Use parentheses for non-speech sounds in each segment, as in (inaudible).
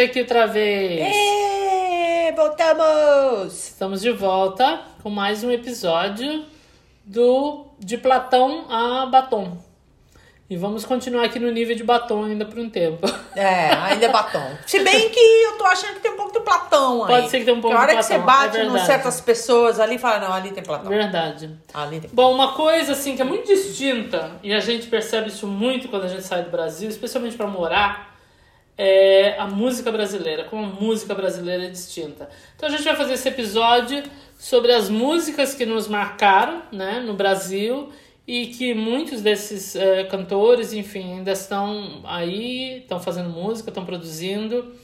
aqui outra vez. Voltamos! Estamos de volta com mais um episódio do De Platão a Batom. E vamos continuar aqui no nível de batom ainda por um tempo. É, ainda é batom. (laughs) Se bem que eu tô achando que tem um pouco de platão aí. Pode ser que tenha um pouco a hora de que você platão, bate é em certas pessoas ali, fala, não, ali tem platão. Verdade. Ali tem. Bom, uma coisa assim que é muito distinta, e a gente percebe isso muito quando a gente sai do Brasil, especialmente para morar, é a música brasileira, como a música brasileira é distinta. Então a gente vai fazer esse episódio sobre as músicas que nos marcaram né, no Brasil e que muitos desses eh, cantores, enfim, ainda estão aí, estão fazendo música, estão produzindo.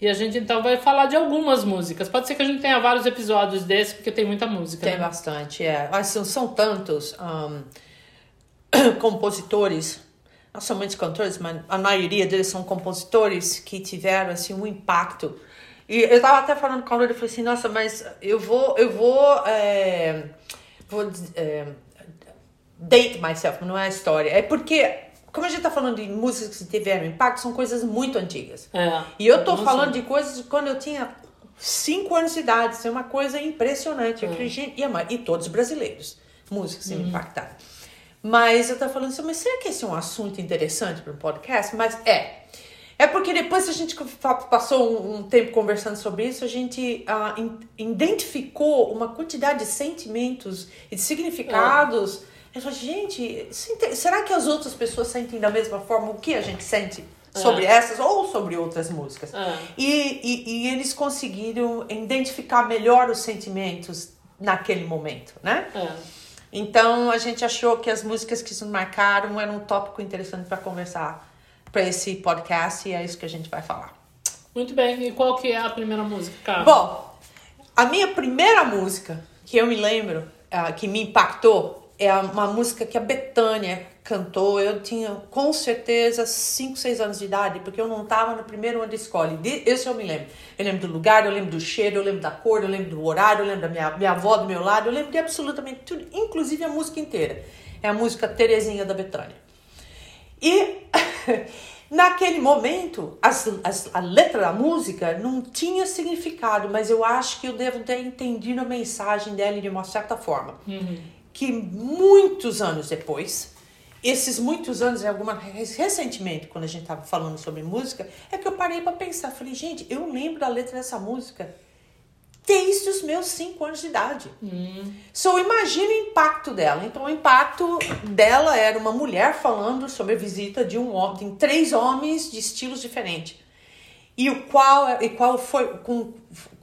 E a gente então vai falar de algumas músicas. Pode ser que a gente tenha vários episódios desses, porque tem muita música. Tem né? bastante, é. Mas são, são tantos ahn, (coughs) compositores, não somente cantores, mas a maioria deles são compositores que tiveram assim um impacto. E eu tava até falando com a Lourdes, eu falei assim, nossa, mas eu vou, eu vou, é, vou é, date myself, não é a história. É porque, como a gente tá falando de músicas que tiveram impacto, são coisas muito antigas. É. E eu tô Não falando sei. de coisas de quando eu tinha 5 anos de idade. Isso é uma coisa impressionante. Eu falei, gente, e, e todos brasileiros, músicos assim, me impactaram. Mas eu tava falando assim, mas será que esse é um assunto interessante para um podcast? Mas é. É porque depois a gente passou um, um tempo conversando sobre isso, a gente ah, in- identificou uma quantidade de sentimentos e de significados. Eu falei, gente, é será que as outras pessoas sentem da mesma forma o que a gente sente sobre essas ou sobre outras músicas? É. E, e, e eles conseguiram identificar melhor os sentimentos naquele momento, né? É. Então a gente achou que as músicas que nos marcaram eram um tópico interessante para conversar para esse podcast e é isso que a gente vai falar. Muito bem. E qual que é a primeira música, Carla? Bom, a minha primeira música que eu me lembro, ah, que me impactou, é uma música que a Betânia cantou. Eu tinha com certeza 5, 6 anos de idade, porque eu não estava no primeiro ano da escola. De- Esse eu me lembro. Eu lembro do lugar, eu lembro do cheiro, eu lembro da cor, eu lembro do horário, eu lembro da minha, minha avó do meu lado, eu lembro de absolutamente tudo, inclusive a música inteira. É a música Terezinha da Betânia. E (laughs) naquele momento, as, as- a letra da música não tinha significado, mas eu acho que eu devo ter entendido a mensagem dela de uma certa forma. Que muitos anos depois, esses muitos anos, alguma, recentemente, quando a gente estava falando sobre música, é que eu parei para pensar. Falei, gente, eu lembro da letra dessa música desde os meus 5 anos de idade. So, imagina o impacto dela. Então, o impacto dela era uma mulher falando sobre a visita de um homem, de três homens de estilos diferentes. E o qual, e qual foi com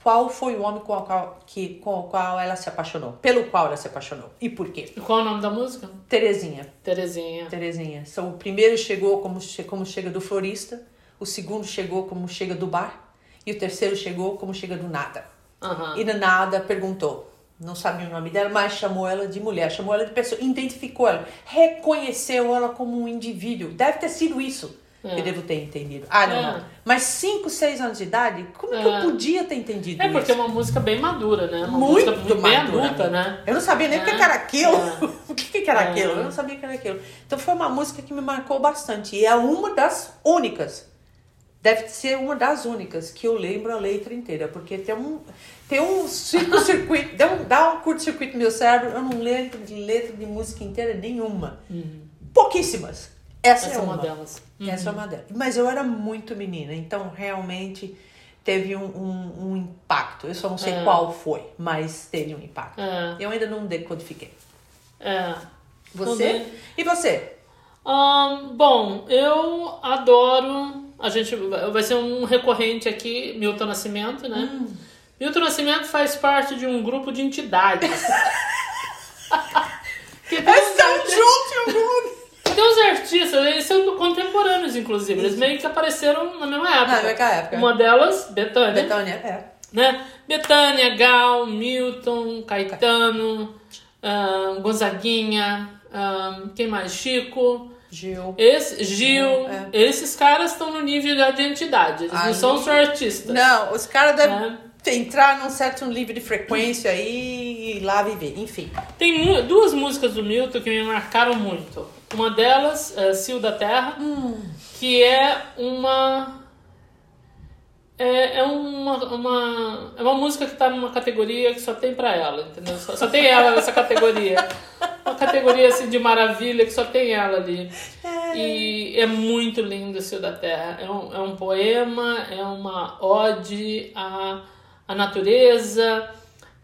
qual foi o homem com o qual, que, com o qual ela se apaixonou? Pelo qual ela se apaixonou? E por quê? E qual é o nome da música? Terezinha. Terezinha. Terezinha. So, o primeiro chegou como, como chega do florista, o segundo chegou como chega do bar, e o terceiro chegou como chega do nada. Aham. E do nada perguntou. Não sabia o nome dela, mas chamou ela de mulher, chamou ela de pessoa, identificou ela, reconheceu ela como um indivíduo. Deve ter sido isso que eu devo ter entendido. Ah, não, É. não. Mas 5, 6 anos de idade, como que É. eu podia ter entendido É porque é isso? uma música bem madura, né? Uma Muito música bem madura. adulta, né? Eu não sabia nem o que É. que era aquilo. É. (laughs) o que que era É. aquilo? Eu não sabia o que era aquilo. Então foi uma música que me marcou bastante. E é uma das únicas. Deve ser uma das únicas que eu lembro a letra inteira. Porque tem um, tem um circuito, (laughs) dá um, dá um curto-circuito no meu cérebro. Eu não lembro de letra de música inteira nenhuma. Pouquíssimas. Essa, Essa é uma. delas. Essa é uma delas. Mas eu era muito menina, então realmente teve um, um, um impacto. Eu só não sei É. qual foi, mas teve um impacto. É. Eu ainda não decodifiquei. É. Você? E você? Ahn, bom, eu adoro. A gente vai ser um recorrente aqui, Milton Nascimento, né? Hum. Milton Nascimento faz parte de um grupo de entidades. (laughs) que uns, Estão juntos em lugar. Tem uns artistas, eles são contemporâneos, inclusive. Eles meio que apareceram na mesma época. Na mesma época. Uma delas, Betânia. Betânia, é. né? Betânia, Gal, Milton, Caetano, ahn, Gonzaguinha, ahn, quem mais? Chico, Gil. esse, Gil. É. Esses caras estão no nível da identidade. Eles não Aí- são só artistas. Não, os caras devem É. entrar num certo nível de frequência aí ir lá viver. Enfim. Tem duas músicas do Milton que me marcaram muito. Uma delas, é Cio da Terra, Hum. que é uma é, é, uma, uma, é uma música que tá numa categoria que só tem pra ela, entendeu? Só, só tem ela nessa categoria. Uma categoria assim de maravilha que só tem ela ali. E é muito lindo o Cio da Terra. É um, é um poema, é uma ode à, à natureza.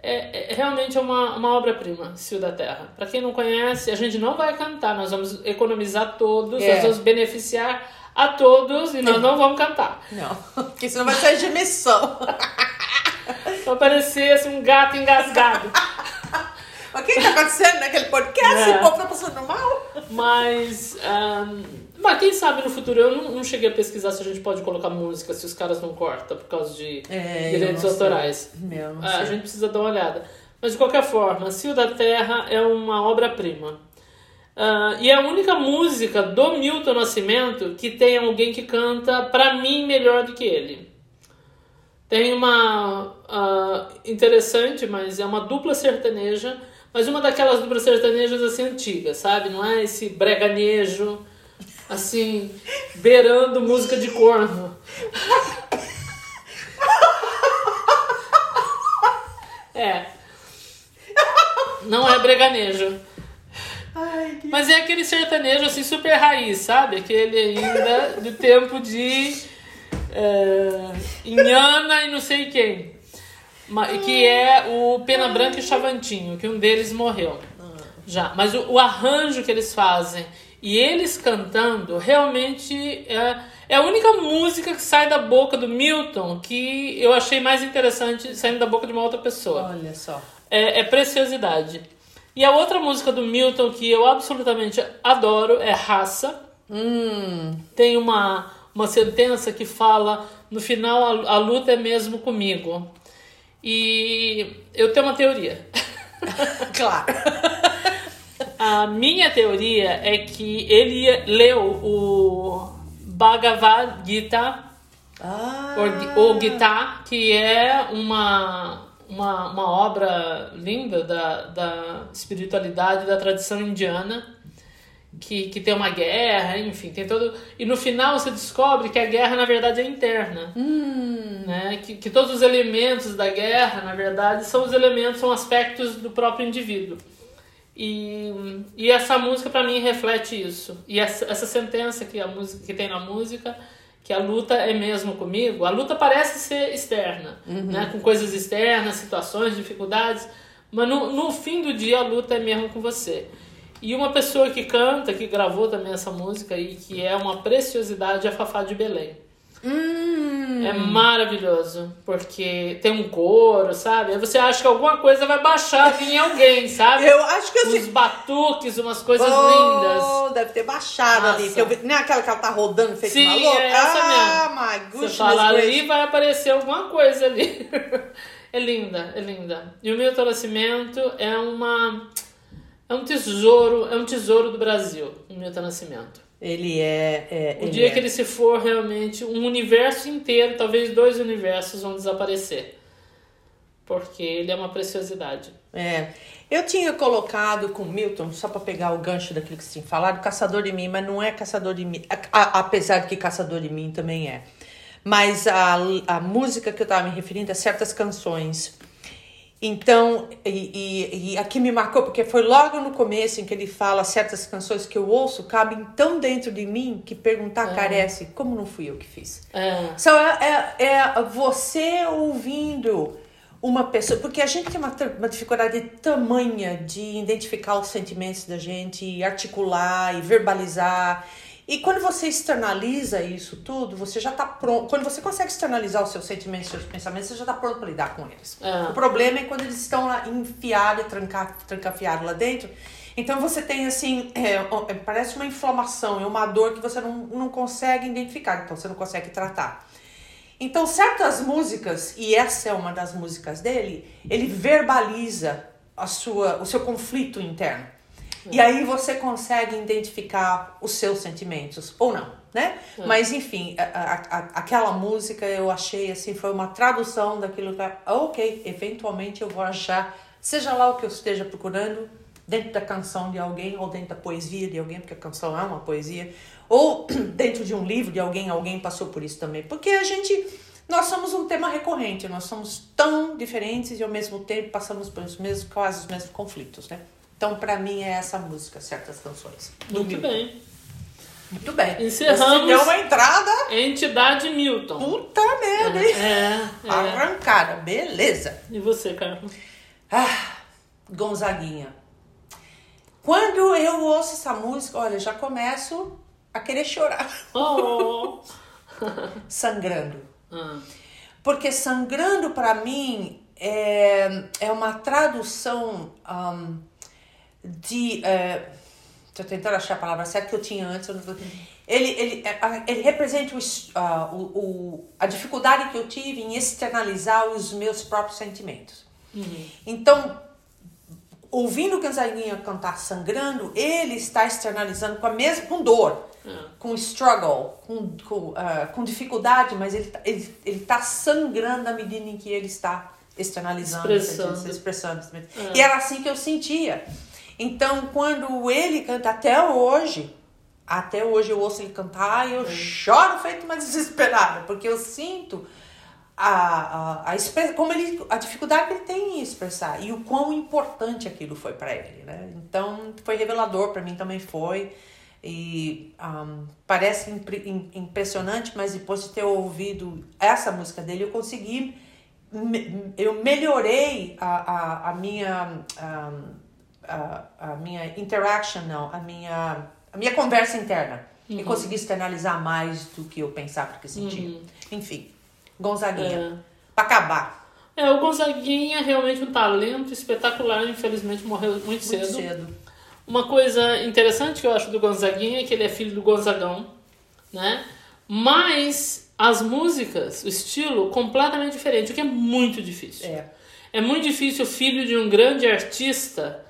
É, é realmente é uma, uma obra-prima, Cio da Terra. Para quem não conhece, a gente não vai cantar, nós vamos economizar todos, É. nós vamos beneficiar a todos e nós não vamos cantar. Não, (laughs) porque senão vai ser de missão. Vai (laughs) parecer assim, um gato engasgado. (laughs) Mas o que tá acontecendo naquele podcast? É. O povo tá passando mal? Mas, ahn, mas quem sabe no futuro, eu não, não cheguei a pesquisar se a gente pode colocar música, se os caras não cortam por causa de É, direitos autorais. Meu, Ah, a sei. gente precisa dar uma olhada. Mas de qualquer forma, Cio da Terra é uma obra-prima. Ah, e é a única música do Milton Nascimento que tem alguém que canta, pra mim, melhor do que ele. Tem uma ah, interessante, mas é uma dupla sertaneja, mas uma daquelas duplas sertanejas assim antigas, sabe? Não é esse breganejo, assim, beirando música de corno. É. Não é breganejo. Ai, que... Mas é aquele sertanejo assim super raiz, sabe? Aquele ainda do tempo de é, Inhana e não sei quem. Que é o Pena Branca e Chavantinho, que um deles morreu. Já. Mas o, o arranjo que eles fazem e eles cantando realmente é, é a única música que sai da boca do Milton que eu achei mais interessante saindo da boca de uma outra pessoa Olha só. é, é preciosidade. E a outra música do Milton que eu absolutamente adoro é Raça. Hum, Tem uma, uma sentença que fala: no final a, a luta é mesmo comigo. E eu tenho uma teoria. (laughs) claro. A minha teoria é que ele leu o Bhagavad Gita Ah, o, o Gita, que é uma, uma, uma obra linda da, da espiritualidade da tradição indiana, que, que tem uma guerra, enfim, tem todo. E no final você descobre que a guerra, na verdade, é interna. Né? Que, que todos os elementos da guerra, na verdade, são os elementos, são aspectos do próprio indivíduo. E, e essa música para mim reflete isso. E essa, essa sentença que a música que tem na música, que a luta é mesmo comigo, a luta parece ser externa, né? com coisas externas, situações, dificuldades, mas no, no fim do dia a luta é mesmo com você. E uma pessoa que canta, que gravou também essa música e que é uma preciosidade é a Fafá de Belém. Hum, É maravilhoso, porque tem um coro, sabe? Aí você acha que alguma coisa vai baixar em alguém, sabe? eu acho que assim. Uns batuques, umas coisas Oh, lindas. Deve ter baixado ali. Nossa. que eu Nem aquela que ela tá rodando feito Sim, uma louca? é essa ah, mesmo. my Você goodness fala gracious. ali, vai aparecer alguma coisa ali. (laughs) É linda, é linda. E o Milton Nascimento é uma é um tesouro, é um tesouro do Brasil, o Milton Nascimento. Ele é. é O ele dia é. que ele se for, realmente, um universo inteiro, talvez dois universos vão desaparecer. Porque ele é uma preciosidade. É. Eu tinha colocado com Milton, só para pegar o gancho daquilo que você tinha falado, Caçador de Mim, mas não é Caçador de Mim, a- a- apesar de que Caçador de Mim também é. Mas a, a música que eu estava me referindo a certas canções. Então, e, e, e aqui me marcou, porque foi logo no começo em que ele fala certas canções que eu ouço cabem tão dentro de mim que perguntar carece, como não fui eu que fiz? É. É, é, é você ouvindo uma pessoa, porque a gente tem uma, uma dificuldade tamanha de identificar os sentimentos da gente, e articular e verbalizar. E quando você externaliza isso tudo, você já está pronto. Quando você consegue externalizar os seus sentimentos, os seus pensamentos, você já está pronto para lidar com eles. É. O problema é quando eles estão lá enfiados, tranca, trancafiados lá dentro. Então você tem assim, é, é, parece uma inflamação, é uma dor que você não, não consegue identificar, então você não consegue tratar. Então, certas músicas, e essa é uma das músicas dele, ele verbaliza a sua, o seu conflito interno. E aí você consegue identificar os seus sentimentos, ou não, né? Mas enfim, a, a- aquela música eu achei assim, foi uma tradução daquilo que. Ok, eventualmente eu vou achar, seja lá o que eu esteja procurando, dentro da canção de alguém, ou dentro da poesia de alguém, porque a canção é uma poesia, ou (clears throat) dentro de um livro de alguém, alguém passou por isso também. Porque a gente Nós somos um tema recorrente, nós somos tão diferentes e ao mesmo tempo passamos pelos mesmos, quase os mesmos conflitos, né? Então, pra mim, é essa música, certas canções. Muito Milton. bem. Muito bem. Encerramos. Deu uma entrada. Entidade Milton. Puta merda, hein? É, é. Arrancada, beleza. E você, Carlos? Ah, Gonzaguinha. Quando eu ouço essa música, olha, já começo a querer chorar. Oh. (laughs) Sangrando. Ah, Porque sangrando pra mim é, é uma tradução ahm, de. É, tô tentando achar a palavra certa que eu tinha antes. eu não Ele, ele, é, ele representa o, ah, o, o- a dificuldade que eu tive em externalizar os meus próprios sentimentos. Então, ouvindo o Gonzaguinha cantar sangrando, ele está externalizando com a mesma com dor, com struggle, com, com, ah, com dificuldade, mas ele, tá- ele, ele tá sangrando na medida em que ele está externalizando, Expressando. se expressando. E era assim que eu sentia. Então, quando ele canta até hoje, até hoje eu ouço ele cantar e eu choro feito uma (laughs) desesperada, porque eu sinto a, a, a, como ele, a dificuldade que ele tem em expressar e o quão importante aquilo foi para ele, né? Então foi revelador para mim também foi e um, parece impre- im- impressionante, mas depois de ter ouvido essa música dele eu consegui eu melhorei a, a, a minha um, a, a minha interaction não a minha a minha conversa interna. E consegui externalizar mais do que eu pensava que sentia. Enfim Gonzaguinha pra acabar. É, o Gonzaguinha é realmente um talento espetacular, infelizmente morreu muito muito cedo. cedo. Uma coisa interessante que eu acho do Gonzaguinha é que ele é filho do Gonzagão, né? Mas as músicas, o estilo, completamente diferente, o que é muito difícil. é. É muito difícil o filho de um grande artista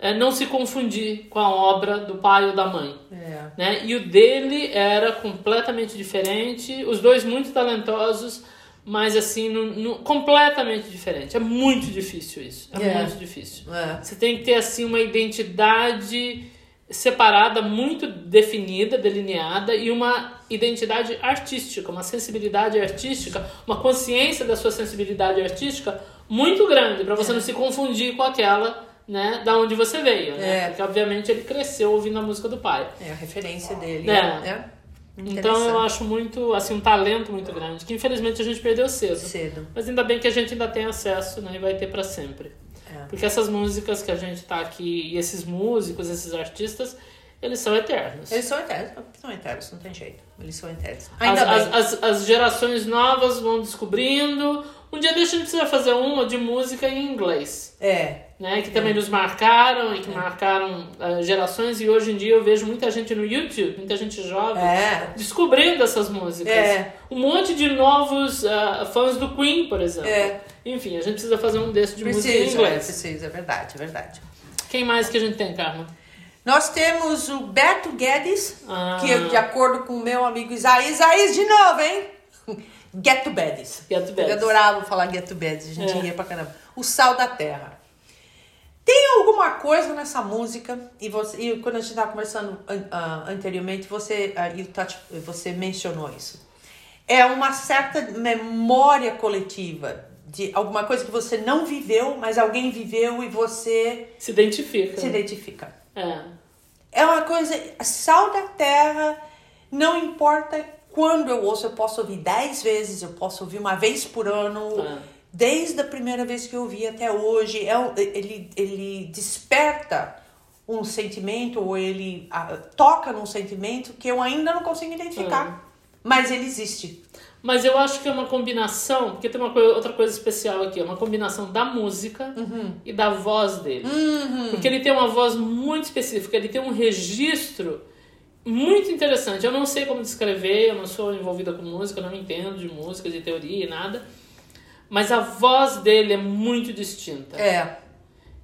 é, não se confundir com a obra do pai ou da mãe. é Né? E o dele era completamente diferente, os dois muito talentosos, mas assim, no, no- completamente diferente. É muito difícil isso. É É. muito difícil. É. Você tem que ter assim uma identidade separada, muito definida, delineada e uma identidade artística, uma sensibilidade artística, uma consciência da sua sensibilidade artística muito grande para você não se confundir com aquela, né, da onde você veio, né? É. Porque obviamente ele cresceu ouvindo a música do pai. é a referência dele É. né? Então eu acho muito, assim, um talento muito grande, que infelizmente a gente perdeu cedo. cedo Mas ainda bem que a gente ainda tem acesso, né, e vai ter para sempre. É. Porque essas músicas que a gente tá aqui, e esses músicos, esses artistas, eles são eternos. eles são eternos são eternos não tem jeito eles são eternos As, ainda bem as, as, as gerações novas vão descobrindo. Um dia desse a gente precisa fazer uma de música em inglês, é né? Que também nos marcaram e que marcaram eh, gerações. E hoje em dia eu vejo muita gente no YouTube, muita gente jovem, é descobrindo essas músicas. É. Um monte de novos ah, fãs do Queen, por exemplo. É. Enfim, a gente precisa fazer um desse de música em precisa é, inglês. precisa é verdade é verdade Quem mais que a gente tem, Carla? Nós temos o Beto Guedes, Ah. que de acordo com o meu amigo Isaías, Isaías de novo, hein? Get to Bedes. Get to. Ele adorava falar Get to Bedes, a gente É. ria pra caramba. O Sal da Terra. Tem alguma coisa nessa música, e, você, e quando a gente estava conversando an- ah, anteriormente, você, Tati- você mencionou isso. É uma certa memória coletiva de alguma coisa que você não viveu, mas alguém viveu e você Se identifica. se identifica. É. É uma coisa, sal da terra, não importa quando eu ouço, eu posso ouvir dez vezes, eu posso ouvir uma vez por ano, É. desde a primeira vez que eu ouvi até hoje. É, ele, ele desperta um sentimento, ou ele ah, toca num sentimento que eu ainda não consigo identificar, mas ele existe. Mas eu acho que é uma combinação, porque tem uma outra coisa especial aqui, é uma combinação da música Uhum. e da voz dele. Porque ele tem uma voz muito específica, ele tem um registro muito interessante. Eu não sei como descrever, eu não sou envolvida com música, não entendo de música, de teoria e nada. Mas a voz dele é muito distinta. É,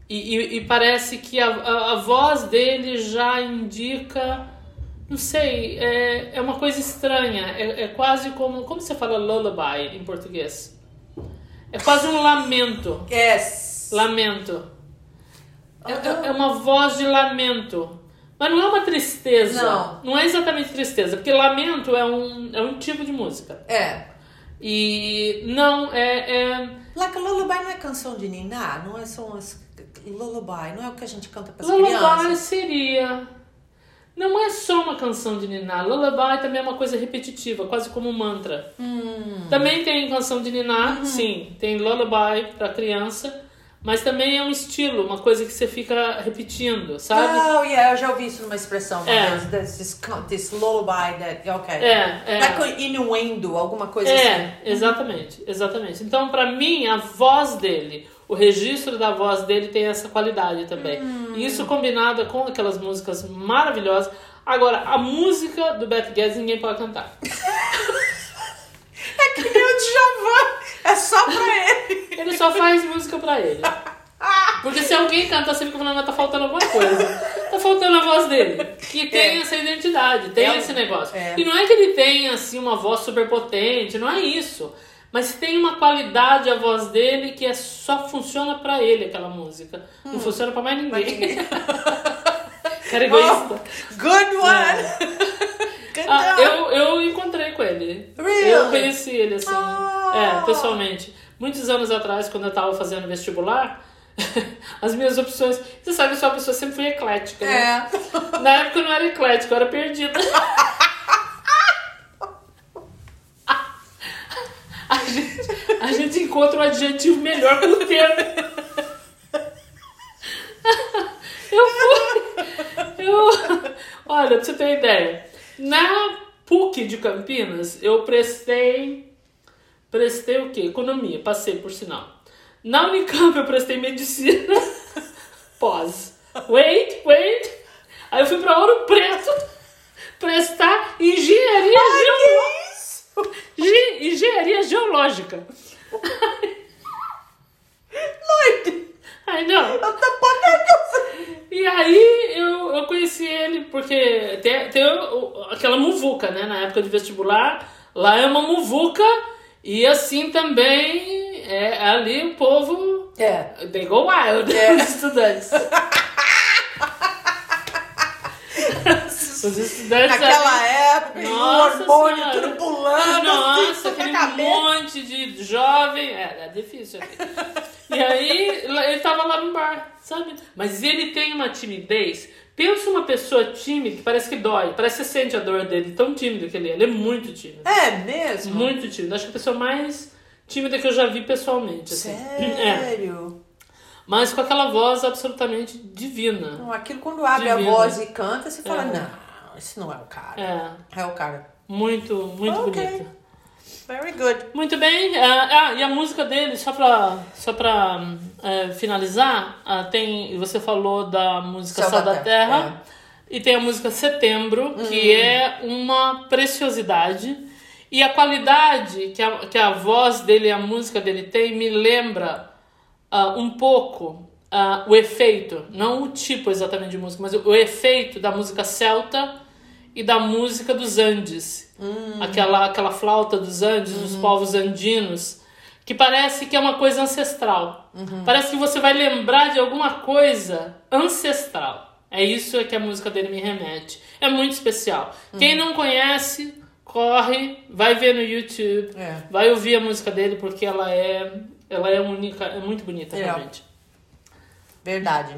E, e- e parece que a, a, a voz dele já indica. Não sei, é, é uma coisa estranha. É, é quase como. Como você fala lullaby em português? É quase um lamento. é. Lamento. É, é- é uma voz de lamento. Mas não é uma tristeza. Não. Não é exatamente tristeza, porque lamento é um, é um tipo de música. É, E não, é. é Like a lullaby não é canção de niná, não é só umas... Lullaby, não é o que a gente canta para as Lullaby crianças. seria. Não é só uma canção de niná. Lullaby também é uma coisa repetitiva, quase como um mantra. Hum. Também tem canção de niná, Uhum. sim. Tem lullaby pra criança. Mas também é um estilo, uma coisa que você fica repetindo, sabe? Oh, yeah, eu já ouvi isso numa expressão. É. vez, This, this, this lullaby that... Ok. É, é. Like inuendo, alguma coisa assim. É, exatamente, exatamente. Então, pra mim, a voz dele, o registro da voz dele tem essa qualidade também. E isso combinado com aquelas músicas maravilhosas. Agora, a música do Beth Guedes ninguém pode cantar. (laughs) É que nem o Djavan, é só pra ele. Ele só faz música pra ele. (laughs) Porque se alguém canta, você fica falando, mas tá faltando alguma coisa. Tá faltando a voz dele. Que tem É. essa identidade, tem É. esse negócio. É. E não é que ele tenha, assim, uma voz super potente, não é isso. Mas tem uma qualidade a voz dele que é só funciona pra ele, aquela música. Hum. Não funciona pra mais ninguém. (laughs) Cara egoísta. Oh, good one. Ah, eu, eu encontrei com ele. Really? Eu conheci ele, assim, Ah. é, pessoalmente. Muitos anos atrás, quando eu tava fazendo vestibular, (laughs) as minhas opções. Você sabe, eu sou uma pessoa sempre fui eclética, né? É. (laughs) Na época eu não era eclética, eu era perdida. (laughs) A gente, a gente encontra um adjetivo melhor com o tempo. Eu fui. Eu, olha, pra você ter uma ideia. Na PUC de Campinas, eu prestei. Prestei o quê? Economia, passei por sinal. Na Unicamp eu prestei medicina. (laughs) Pós. Wait, wait. Aí eu fui pra Ouro Preto prestar engenharia geológica. Ge- engenharia geológica. Lloyd, Tô podendo. E aí eu, eu conheci ele porque tem, tem aquela muvuca, né? Na época de vestibular, lá é uma muvuca e assim também é ali o povo. É. They go wild, É. (laughs) os estudantes. (laughs) os estudantes. Naquela época, e o hormônio Senhora. tudo pulando, Nossa, assim, aquele cabeça. monte de jovem. É, é difícil. E aí, ele tava lá no bar, sabe? Mas ele tem uma timidez. Pensa uma pessoa tímida que parece que dói. Parece que você sente a dor dele, tão tímido que ele é. Ele é muito tímido. É mesmo? Muito tímido. Acho que a pessoa mais tímida que eu já vi pessoalmente. Assim. É. Sério? Mas com aquela voz absolutamente divina. Não, aquilo quando abre a Divino. voz e canta, você fala, É. não, esse não é o cara. É. É, o cara. Muito, muito Ok. bonita. Very good. Muito bem. Ah, e a música dele, só pra, só pra hum, eh, finalizar, ah, tem. Você falou da música Céu Céu da da Terra, Terra. E tem a música Setembro, que é uma preciosidade. E a qualidade que a, que a voz dele e a música dele tem me lembra ah, um pouco ah, o efeito, não o tipo exatamente de música, mas o, o efeito da música celta e da música dos Andes. Aquela, aquela flauta dos Andes, dos povos andinos, que parece que é uma coisa ancestral. Parece que você vai lembrar de alguma coisa ancestral. É isso que a música dele me remete. É muito especial. Quem não conhece, corre, vai ver no YouTube, É. vai ouvir a música dele porque ela é, ela é única, é muito bonita É. realmente. Verdade.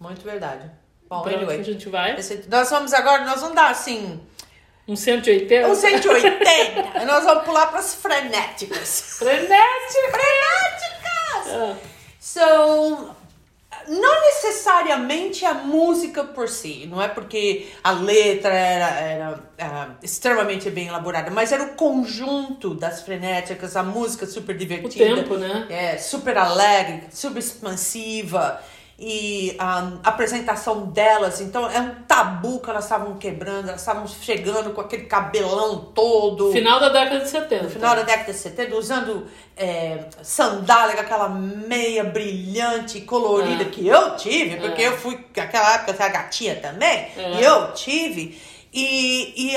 Muito verdade. Bom, Pra que a anyway. gente vai? Nós vamos agora, nós vamos dar assim, Um 180? um 180. (laughs) nós vamos pular para as frenéticas. Frenético! Frenéticas! Ah, So, não necessariamente a música por si, não é porque a letra era, era ah, extremamente bem elaborada, mas era o conjunto das frenéticas, a música super o divertida. tempo, né? É, super alegre, super expansiva. E a apresentação delas, então é um tabu que elas estavam quebrando, elas estavam chegando com aquele cabelão todo. Final da década de 70. No final da década de 70, usando é, sandália com aquela meia brilhante, colorida, É. que eu tive, porque É. eu fui, naquela época, eu era gatinha também, É. e eu tive. E, e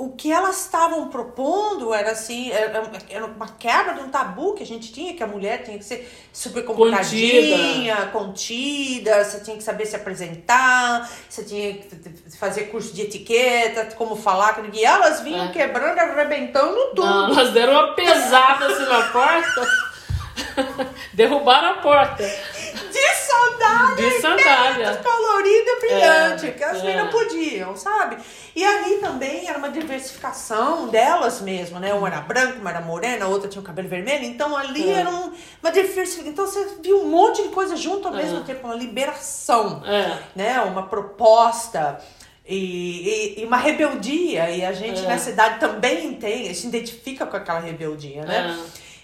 o que elas estavam propondo era assim, era, era uma quebra de um tabu que a gente tinha, que a mulher tinha que ser super comportadinha, contida, você tinha que saber se apresentar, você tinha que fazer curso de etiqueta, como falar, e elas vinham É. quebrando, arrebentando tudo. Não, elas deram uma pesada assim na porta. (laughs) Derrubaram a porta. De sandália, De sandália. colorida e brilhante, É, que as é. meninas podiam, sabe? E ali também era uma diversificação delas mesmo, né? Uma era branca, uma era morena, a outra tinha o cabelo vermelho. Então ali É. era um- uma diversificação. Então você viu um monte de coisa junto ao É. mesmo tempo, uma liberação, É. né? Uma proposta. E, e- e uma rebeldia, e a gente É. nessa idade também tem, se identifica com aquela rebeldia, né?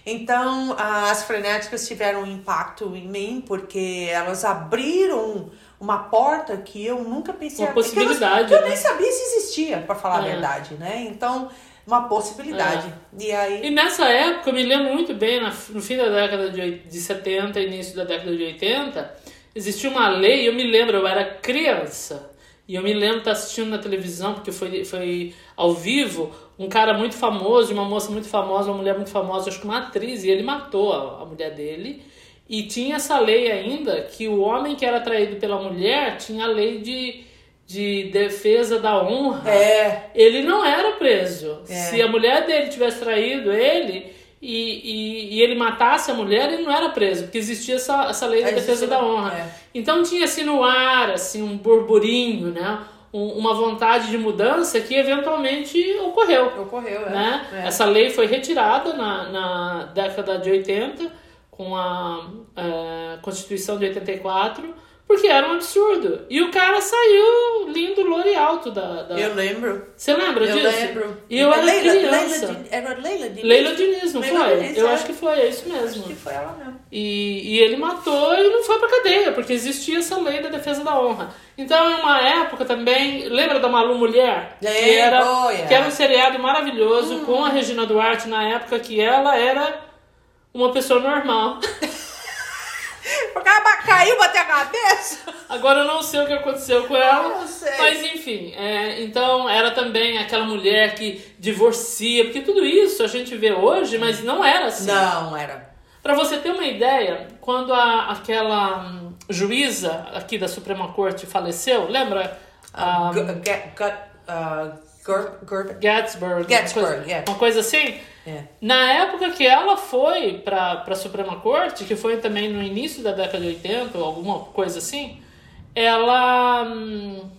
É. Então, as frenéticas tiveram um impacto em mim, porque elas abriram uma porta que eu nunca pensei Uma possibilidade, Que eu né? nem sabia se existia, para falar a É. verdade, né? Então, uma possibilidade. E aí. E nessa época, eu me lembro muito bem, no fim da década de, de 70, início da década de 80, existia uma lei, eu me lembro, eu era criança, e eu me lembro de estar assistindo na televisão, porque foi, foi ao vivo, um cara muito famoso, uma moça muito famosa, uma mulher muito famosa, acho que uma atriz, e ele matou a, a mulher dele. E tinha essa lei ainda, que o homem que era traído pela mulher tinha a lei de, de defesa da honra É, ele não era preso. É. Se a mulher dele tivesse traído ele e, e, e ele matasse a mulher, ele não era preso, porque existia essa, essa lei da Existia, defesa da honra. é. Então tinha assim no ar, assim, um burburinho, né? Um- uma vontade de mudança que eventualmente ocorreu. ocorreu, é. Né? É. Essa lei foi retirada na, na década de 80, com a eh, Constituição de 84, porque era um absurdo. E o cara saiu lindo, louro e alto da. da... Eu lembro. Você lembra Eu disso? lembro. E eu era Leila, criança. Leila era Leila de Leila Diniz, não Leila foi? Diniz, eu é. acho que foi, é isso Acho mesmo. que foi ela mesmo. E, e ele matou e não foi pra cadeia, porque existia essa lei da defesa da honra. Então, em uma época também. Lembra da Malu Mulher? que, Lembro, era, é. que era um seriado maravilhoso com a Regina Duarte na época que ela era uma pessoa normal. (laughs) (laughs) O cara caiu, bateu a cabeça. Agora eu não sei o que aconteceu com ela. Não sei. Mas enfim, é, então era também aquela mulher que divorcia, porque tudo isso a gente vê hoje, mas não era assim. Não, era. Pra você ter uma ideia, quando a, aquela hum, juíza aqui da Suprema Corte faleceu, lembra? A Gu- Gatsburg. Gatsburg, uma coisa, uma coisa assim? É. Na época que ela foi pra, pra Suprema Corte, que foi também no início da década de 80, ou alguma coisa assim, ela. hum,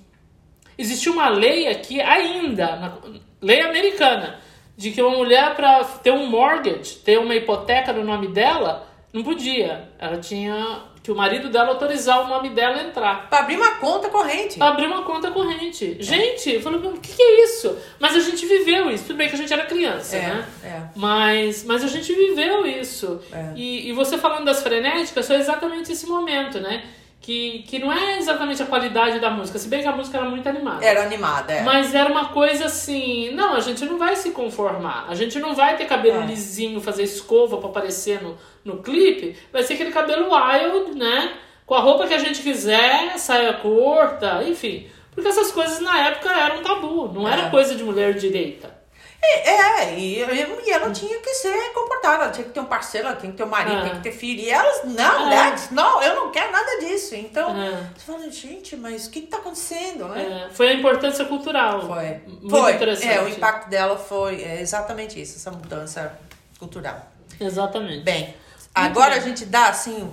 existia uma lei aqui ainda, na, lei americana, de que uma mulher, para ter um mortgage, ter uma hipoteca no nome dela, não podia. Ela tinha que o marido dela autorizar o nome dela entrar. Pra abrir uma conta corrente. Pra abrir uma conta corrente. Gente, eu falei, o que, que é isso? Mas a gente viveu isso. Tudo bem que a gente era criança, É, né? é. Mas, mas a gente viveu isso. É. E, e você falando das frenéticas, foi exatamente esse momento, né? Que, que não é exatamente a qualidade da música, se bem que a música era muito animada. Era animada, é. Mas era uma coisa assim, não, a gente não vai se conformar. A gente não vai ter cabelo É. lisinho, fazer escova pra aparecer no, no clipe. Vai ser aquele cabelo wild, né? Com a roupa que a gente quiser, saia curta, enfim. Porque essas coisas na época eram tabu, não era É. coisa de mulher direita. É, é, e, e ela tinha que ser comportada, ela tinha que ter um parceiro, ela tinha que ter um marido, É. tinha que ter filho. E elas, não, that's- não, eu não quero nada disso. Então, É. você fala, gente, mas o que, que tá acontecendo, né? É, foi a importância cultural. Foi. Muito foi. interessante. É, o impacto dela foi é, exatamente isso, essa mudança cultural. Exatamente. Bem, agora bem. a gente dá assim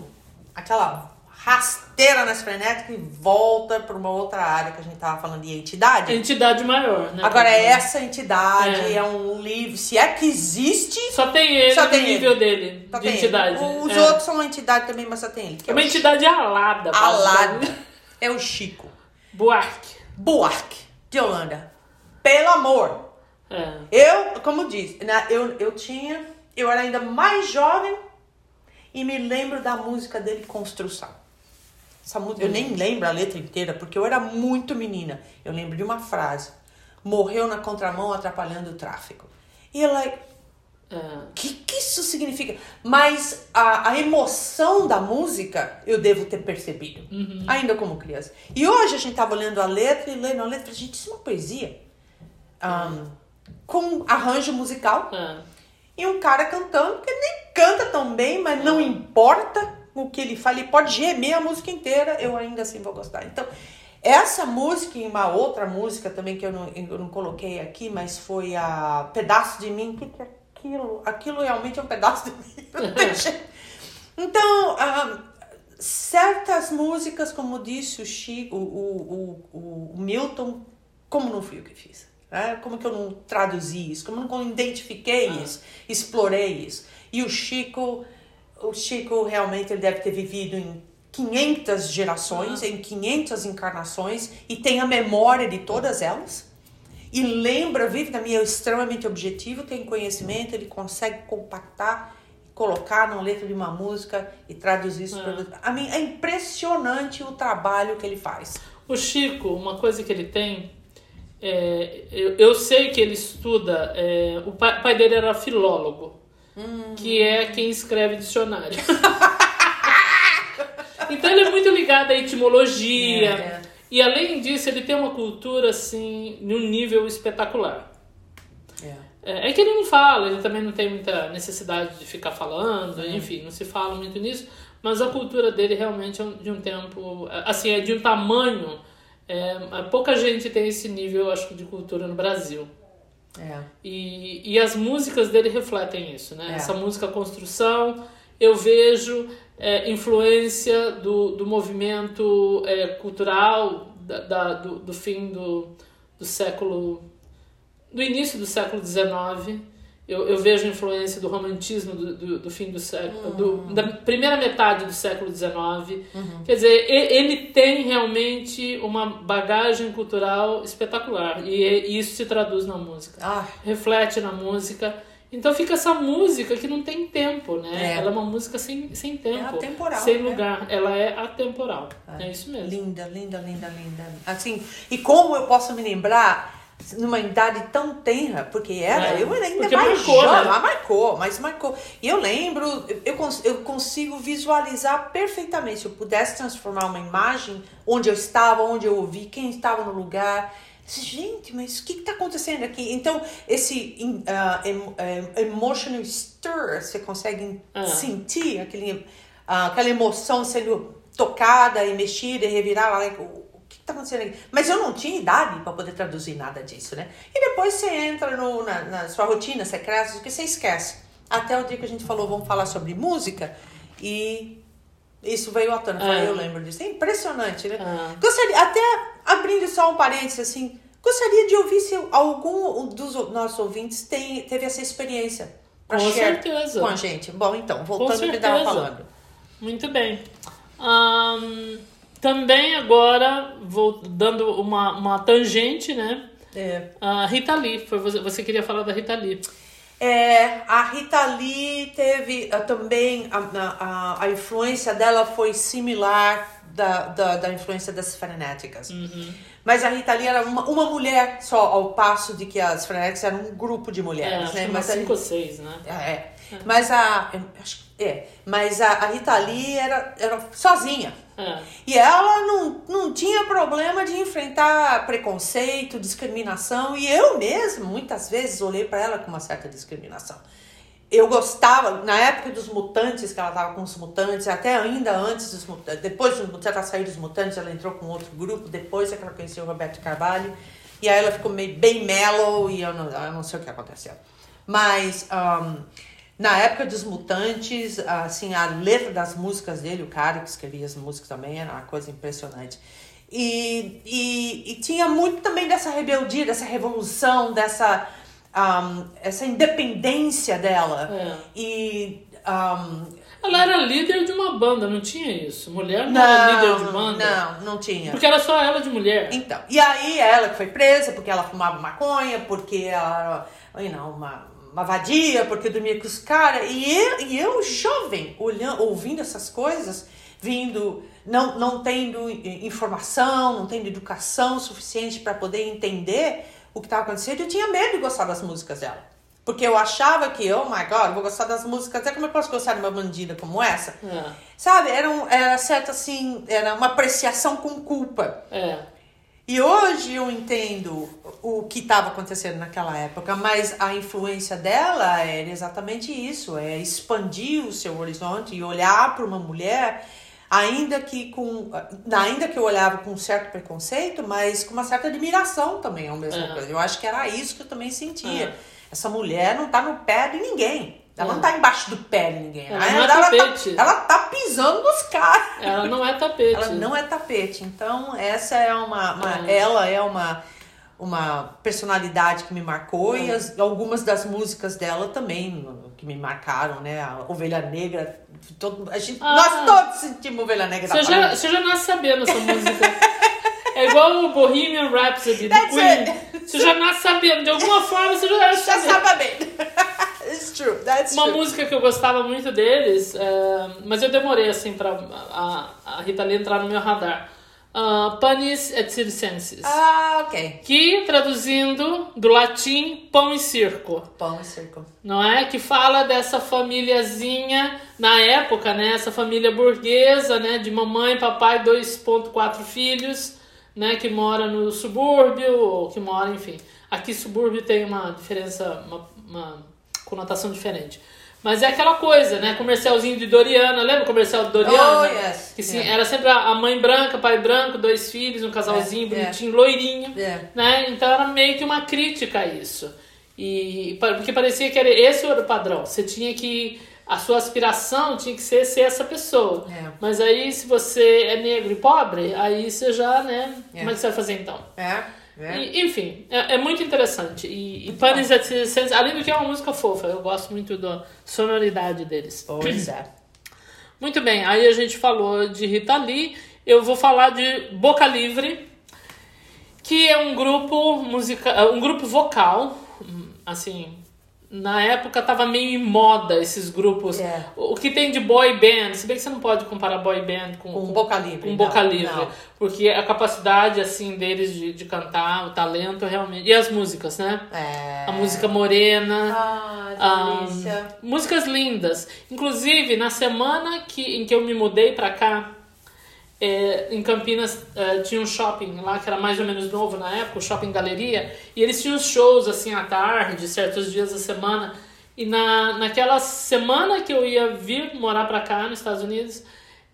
aquela rasteira nas frenéticas e volta para uma outra área que a gente tava falando de entidade. Entidade maior, né? Agora essa entidade É. é. um livro, se é que existe, Só tem ele Só no tem nível ele. dele, só de entidade. ele. Os É. outros são uma entidade também, mas só tem ele. É uma entidade alada. Alada. basicamente. É o Chico. Buarque. Buarque, de Holanda. Pelo amor. É. Eu, como disse, né, eu, eu tinha. Eu era ainda mais jovem e me lembro da música dele, Construção. Essa música, eu nem lembro a letra inteira, porque eu era muito menina. Eu lembro de uma frase: Morreu na contramão atrapalhando o tráfego. E eu, like, É. o que, que isso significa? Mas a, a emoção da música eu devo ter percebido, ainda como criança. E hoje a gente tava lendo a letra e lendo a letra, gente, isso é uma poesia. um, com arranjo musical. É. E um cara cantando, que nem canta tão bem, mas não importa o que ele fala, ele pode gemer a música inteira, eu ainda assim vou gostar. Então, essa música e uma outra música também que eu não, eu não coloquei aqui, mas foi a Pedaço de Mim. O que, que é aquilo? Aquilo realmente é um pedaço de mim. (laughs) (laughs) Então, ah, certas músicas, como disse o Chico, o, o, o, o Milton, como não fui eu que fiz? né? Como que eu não traduzi isso? Como eu não identifiquei isso? Explorei isso? E o Chico, o Chico realmente ele deve ter vivido em 500 gerações, em 500 encarnações e tem a memória de todas elas. E lembra, vive na minha extremamente objetivo, tem conhecimento, ele consegue compactar, colocar na letra de uma música e traduzir isso para A mim é impressionante o trabalho que ele faz. O Chico, uma coisa que ele tem, é, eu, eu sei que ele estuda, é, o pai, pai dele era filólogo, que é quem escreve dicionário. (laughs) então ele é muito ligado à etimologia. É, é. E além disso, ele tem uma cultura assim, num nível espetacular. É. É, é que ele não fala, ele também não tem muita necessidade de ficar falando, enfim, não se fala muito nisso, mas a cultura dele realmente é de um tempo, assim, é de um tamanho, é, pouca gente tem esse nível, acho de cultura no Brasil. É. E, e as músicas dele refletem isso, né? É. Essa música construção, eu vejo é, influência do, do movimento é, cultural da, da- do, do fim do, do século... do início do século XIX. Eu, eu vejo influência do romantismo do, do, do fim do século... do- da primeira metade do século XIX. Quer dizer, ele tem realmente uma bagagem cultural espetacular. E, e isso se traduz na música Ah, reflete na música. Então fica essa música que não tem tempo, né? É. Ela é uma música sem, sem tempo. atemporal, Sem né? lugar. Ela é atemporal. É, isso mesmo. linda, linda, linda, linda. Assim, e como eu posso me lembrar numa idade tão tenra, porque era, É, eu ainda porque mais marcou, jovem, né? mas marcou, mas marcou. E eu lembro, eu, cons- eu consigo visualizar perfeitamente, se eu pudesse transformar uma imagem onde eu estava, onde eu ouvi, quem estava no lugar. Gente, mas o que está acontecendo aqui? Então, esse eh, emotional stir, você consegue Ah. sentir aquele, ah, aquela emoção sendo tocada e mexida e revirada. like, está acontecendo aqui? Mas eu não tinha idade para poder traduzir nada disso, né? E depois você entra no, na, na sua rotina secreta, o que você esquece. Até o dia que a gente falou, vamos falar sobre música e isso veio à tona. Eu falei, Ah. eu lembro disso. É impressionante, né? Ah. Gostaria, até abrindo só um parênteses assim, gostaria de ouvir se algum dos nossos ouvintes tem, teve essa experiência. pra Com certeza. Com a gente. Bom, então, voltando ao que estava falando. Muito bem. Ahn, também agora, vou dando uma, uma tangente, né? É. A Rita Lee. Foi você, você queria falar da Rita Lee. É, a Rita Lee teve ah, também, a, a, a influência dela foi similar da, da, da influência das frenéticas. Mas a Rita Lee era uma, uma mulher só, ao passo de que as frenéticas eram um grupo de É, mulheres, acho né? Mas cinco ou seis, né? É, mas a, acho é, mas a, a Rita Lee era, era sozinha. É. E ela não, não tinha problema de enfrentar preconceito, discriminação. E eu mesma, muitas vezes, olhei para ela com uma certa discriminação. Eu gostava, na época dos mutantes, que ela tava com os mutantes, até ainda antes dos mutantes, depois mutantes, ela saiu dos mutantes, ela entrou com outro grupo, depois é que ela conheceu o Roberto Carvalho. E aí ela ficou meio bem mellow e eu não, eu não sei o que aconteceu. Mas um, na época dos mutantes, assim, a letra das músicas dele, o cara que escrevia as músicas também, era uma coisa impressionante. E, e, e tinha muito também dessa rebeldia, dessa revolução, dessa um, essa independência dela. É. E um, Ela era líder de uma banda, não tinha isso? Mulher não, era líder de banda? não, não tinha. Porque era só ela de mulher. Então, e aí ela que foi presa porque ela fumava maconha, porque ela era know, uma, uma vadia, porque dormia com os caras. E eu, e eu, jovem, olhando, ouvindo essas coisas, vindo, não, não tendo informação, não tendo educação suficiente para poder entender o que estava acontecendo, eu tinha medo de gostar das músicas dela. Porque eu achava que, oh my god, eu vou gostar das músicas, até como eu posso gostar de uma bandida como essa? É. Sabe, era, um, era certo assim, era uma apreciação com culpa. É. E hoje eu entendo o que estava acontecendo naquela época, mas a influência dela era exatamente isso, é expandir o seu horizonte e olhar para uma mulher, ainda que com ainda que eu olhava com um certo preconceito, mas com uma certa admiração também ao mesmo tempo. Eu acho que era isso que eu também sentia. Essa mulher não está no pé de ninguém. Ela não tá embaixo do pé de ninguém. Ela né? não é ela, tapete. Tá, ela tá pisando nos caras. Ela não é tapete. Ela não é tapete. Então, essa é uma. uma Ela é uma, uma personalidade que me marcou e as, algumas das músicas dela também que me marcaram, né? A Ovelha Negra. Todo, a gente, Ah. nós todos sentimos Ovelha Negra Você já, você já nasce sabendo essa música. É igual o Bohemian Rhapsody do Queen. Você já nasce sabendo. De alguma forma você já (laughs) Já sabendo. sabe bem. It's true. That's Uma true. música que eu gostava muito deles, é, mas eu demorei assim pra a, a Rita Lee entrar no meu radar. Uh, Panis et Circenses. Ah, ok. Que, traduzindo do latim, pão e circo. Pão e circo. não é? Que fala dessa famíliazinha na época, né? Essa família burguesa, né? De mamãe, papai, 2.4 filhos, né? Que mora no subúrbio, ou que mora, enfim. Aqui subúrbio tem uma diferença, uma, uma conotação diferente. Mas é aquela coisa, né? Comercialzinho de Doriana, lembra o comercial de Doriana? Oh, yes. Que sim, Yeah. era sempre a mãe branca, pai branco, dois filhos, um casalzinho É, é. bonitinho, loirinho É. né? Então era meio que uma crítica a isso. E porque parecia que era esse era o padrão. Você tinha que a sua aspiração tinha que ser ser essa pessoa. É. Mas aí se você é negro e pobre, aí você já, né? É. Como é que você vai fazer então? É. é. E, enfim, é, é muito interessante. E, e Panis et Circenses, além do que é uma música fofa, eu gosto muito da sonoridade deles. Pois é. (clears throat) Muito bem, aí a gente falou de Rita Lee, eu vou falar de Boca Livre, que é um grupo musical, um grupo vocal, hum, assim, na época tava meio em moda esses grupos. É. O que tem de boy band, se bem que você não pode comparar boy band com, Com Boca Livre, com não, Boca Livre, não. porque a capacidade assim deles de, de cantar, o talento realmente, e as músicas, né? É. A música morena, Ah, ah, delícia. músicas lindas. Inclusive, na semana que, em que eu me mudei pra cá, é, em Campinas é, tinha um shopping lá que era mais ou menos novo na época, o Shopping Galeria, e eles tinham shows assim à tarde, certos dias da semana. E na, naquela semana que eu ia vir morar pra cá, nos Estados Unidos,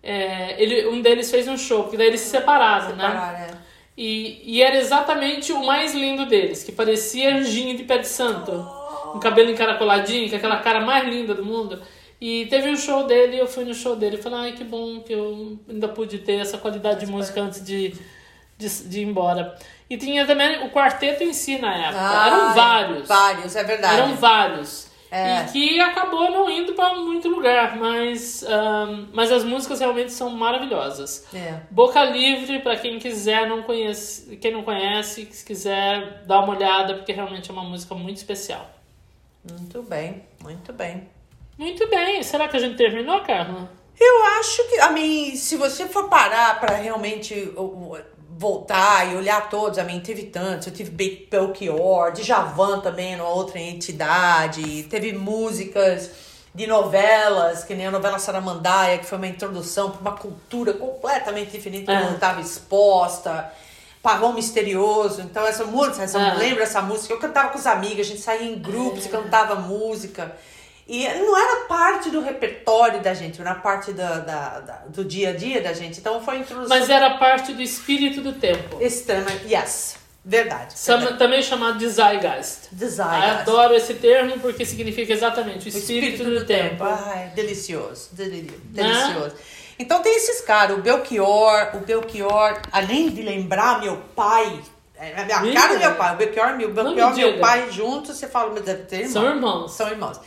é, ele, um deles fez um show, porque daí eles se separaram, né? É. E, e era exatamente o mais lindo deles, que parecia anjinho de pé de santo. Um cabelo encaracoladinho, com aquela cara mais linda do mundo. E teve um show dele, eu fui no show dele e falei, ai que bom que eu ainda pude ter essa qualidade de música antes de, de, de ir embora. E tinha também o quarteto em si na época. Eram Ai, vários. Vários, é verdade. Eram vários. É. E que acabou não indo pra muito lugar, mas, ahn, mas as músicas realmente são maravilhosas. É. Boca Livre, pra quem quiser, não conhece, quem não conhece, se quiser dar uma olhada, porque realmente é uma música muito especial. Muito bem, muito bem. Muito bem, será que a gente terminou, Carla? Eu acho que, a mim, se você for parar pra realmente voltar e olhar todos, a mim, teve tantos. Eu tive Be- Belchior, Djavan também, numa outra entidade. Teve músicas de novelas, que nem a novela Saramandaia, que foi uma introdução pra uma cultura completamente diferente que É. eu não estava exposta. Pavão Misterioso. Então, essa música, essa, É. lembra essa música? Eu cantava com os amigos, a gente saía em grupos e cantava música. E não era parte do repertório da gente, era parte da, da- da- do dia a dia da gente. Então foi introdução Mas era parte do espírito do tempo. extrema. Yes, verdade. Também chamado de Zeitgeist. Design. Eu adoro esse termo porque significa exatamente o espírito, do, tempo. Ai, delicioso, deli- Né? delicioso. Então tem esses caras, o Belchior, o Belchior, além de lembrar meu pai, é, a minha cara do meu pai, o Belchior, meu, me Belchior, meu pai juntos, você fala, mas deve ter. São irmãos. São irmãos.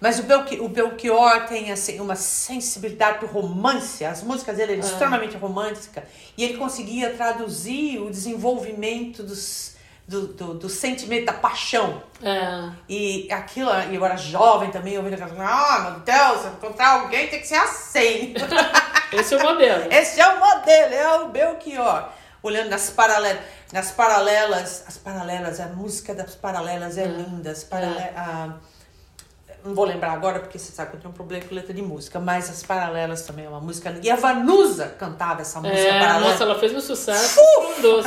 Mas o, Belchi, o Belchior tem assim, uma sensibilidade pro romance. As músicas dele eram Ah. extremamente românticas. E ele conseguia traduzir o desenvolvimento dos, do, do, do sentimento, da paixão. É. E aquilo, e eu era jovem também, ouvindo aquela ah, meu Deus, se encontrar alguém tem que ser assim. (laughs) Esse é o modelo. Esse é o modelo, é o Belchior. Olhando nas paralelas, nas paralelas, as paralelas, a música das paralelas é linda. As parale- a- não vou lembrar agora porque você sabe que eu tenho um problema com letra de música, mas as Paralelas também é uma música. E a Vanusa cantava essa música É, paralela. nossa, ela fez um sucesso Uf, Eu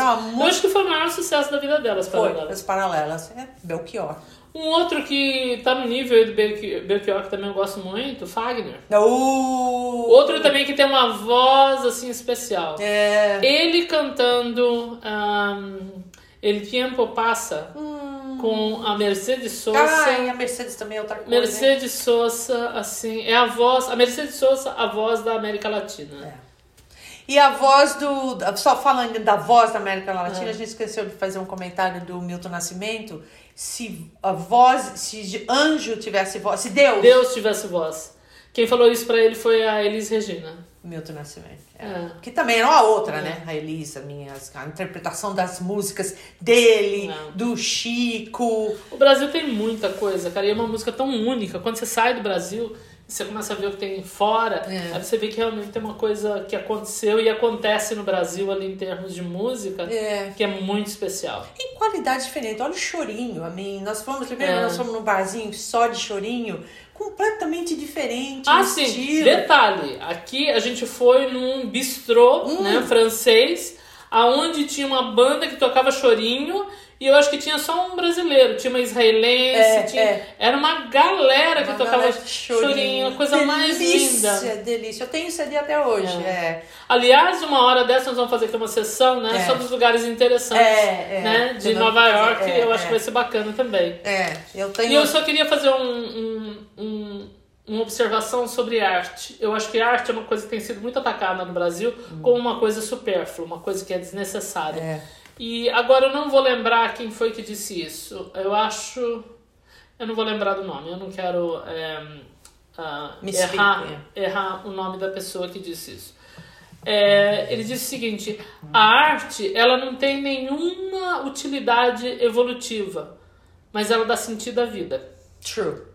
acho que foi o maior sucesso da vida delas, Foi, Paralelas. as Paralelas. É, Belchior. Um outro que tá no nível do Belchior, Belchior, que também eu gosto muito, Fagner. Uh, Outro também que tem uma voz assim especial. É. Ele cantando um, El Tiempo Passa com a Mercedes Sosa. Ai, a Mercedes também é outra coisa. Mercedes Sosa, assim, é a voz. A Mercedes Sosa, a voz da América Latina. É. E a voz do. Só falando da voz da América É. Latina, a gente esqueceu de fazer um comentário do Milton Nascimento. Se a voz, se anjo tivesse voz, se Deus. Deus tivesse voz. Quem falou isso pra ele foi a Elis Regina. Milton Nascimento. É. É. Que também era uma outra, né? A Elisa, minhas, a interpretação das músicas dele, Não. do Chico. O Brasil tem muita coisa, cara, e é uma música tão única. Quando você sai do Brasil, você começa a ver o que tem fora, É. aí você vê que realmente tem uma coisa que aconteceu e acontece no Brasil ali em termos de música, É. que é muito especial. Em qualidade diferente. Olha o chorinho. A mim, nós fomos, lembra? É. Nós fomos num barzinho só de chorinho, completamente diferente. Ah, sim. estilo. Detalhe, aqui a gente foi num bistrô, Hum. né, francês, aonde tinha uma banda que tocava chorinho e eu acho que tinha só um brasileiro, tinha uma israelense, É, tinha- é. era uma galera que Uma tocava galera chorinho, a coisa mais delícia, linda. Delícia, Eu tenho CD até hoje. É. Aliás, uma hora dessa nós vamos fazer aqui uma sessão, né, É. sobre os lugares interessantes, É, é. né, de Eu Nova York, é, eu acho é. que vai ser bacana também. É, eu tenho. E eu só queria fazer um, um- um- uma observação sobre arte. Eu acho que arte é uma coisa que tem sido muito atacada no Brasil como uma coisa supérflua, uma coisa que é desnecessária. É. E agora eu não vou lembrar quem foi que disse isso. Eu acho. Eu não vou lembrar do nome, eu não quero é, Me errar, errar o nome da pessoa que disse isso. É, ele disse o seguinte: a arte ela não tem nenhuma utilidade evolutiva, mas ela dá sentido à vida. True.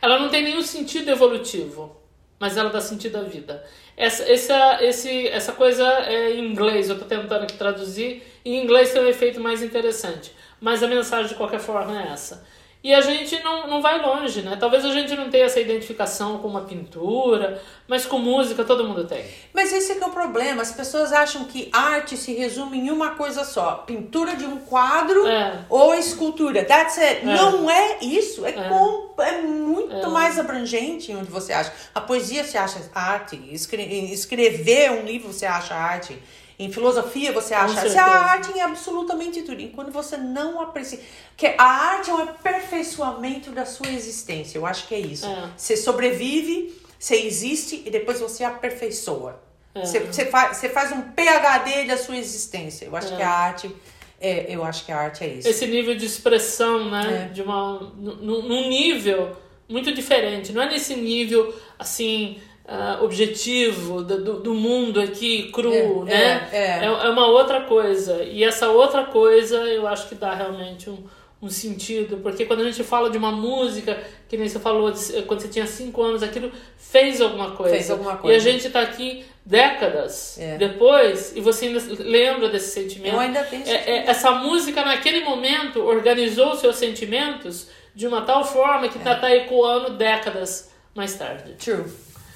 Ela não tem nenhum sentido evolutivo, mas ela dá sentido à vida. Essa, essa, esse, essa coisa é em inglês, eu estou tentando aqui traduzir. Em inglês tem um efeito mais interessante, mas a mensagem de qualquer forma é essa. E a gente não, não vai longe, né? Talvez a gente não tenha essa identificação com uma pintura, mas com música todo mundo tem. Mas esse é que é o problema. As pessoas acham que arte se resume em uma coisa só: pintura de um quadro É. ou escultura. That's it. Não é isso. É, É. com- é muito É. mais abrangente onde você acha. A poesia você acha arte. Escre- escrever um livro você acha arte. Em filosofia você acha certeza. A arte em absolutamente tudo. E quando você não aprecia. Que a arte é um aperfeiçoamento da sua existência. Eu acho que é isso. É. Você sobrevive, você existe e depois você aperfeiçoa. É. Você, você, faz, você faz um PhD da sua existência. Eu acho É. que a arte. É, eu acho que a arte é isso. Esse nível de expressão, né? É. De uma, num nível muito diferente. Não é nesse nível, assim, ah, objetivo do, do- do mundo aqui, cru, É, né? é, é. é uma outra coisa. E essa outra coisa eu acho que dá realmente um, um sentido. Porque quando a gente fala de uma música, que nem você falou, quando você tinha cinco anos, aquilo fez alguma coisa. Fez alguma E a coisa. gente tá aqui décadas É. depois e você ainda lembra desse sentimento. Eu ainda tenho É- é- essa música naquele momento organizou seus sentimentos de uma tal forma que tá, tá ecoando décadas mais tarde. True.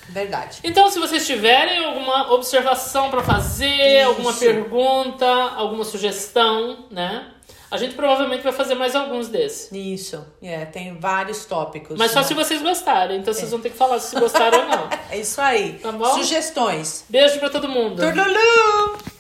Verdade. Então, se vocês tiverem alguma observação para fazer, Isso. alguma pergunta, alguma sugestão, né? A gente provavelmente vai fazer mais alguns desses. Isso. É, tem vários tópicos. Mas só né? se vocês gostarem. Então vocês vão ter que falar se gostaram ou não. (laughs) É isso aí. Tá bom? Sugestões. Beijo pra todo mundo. Turlulu!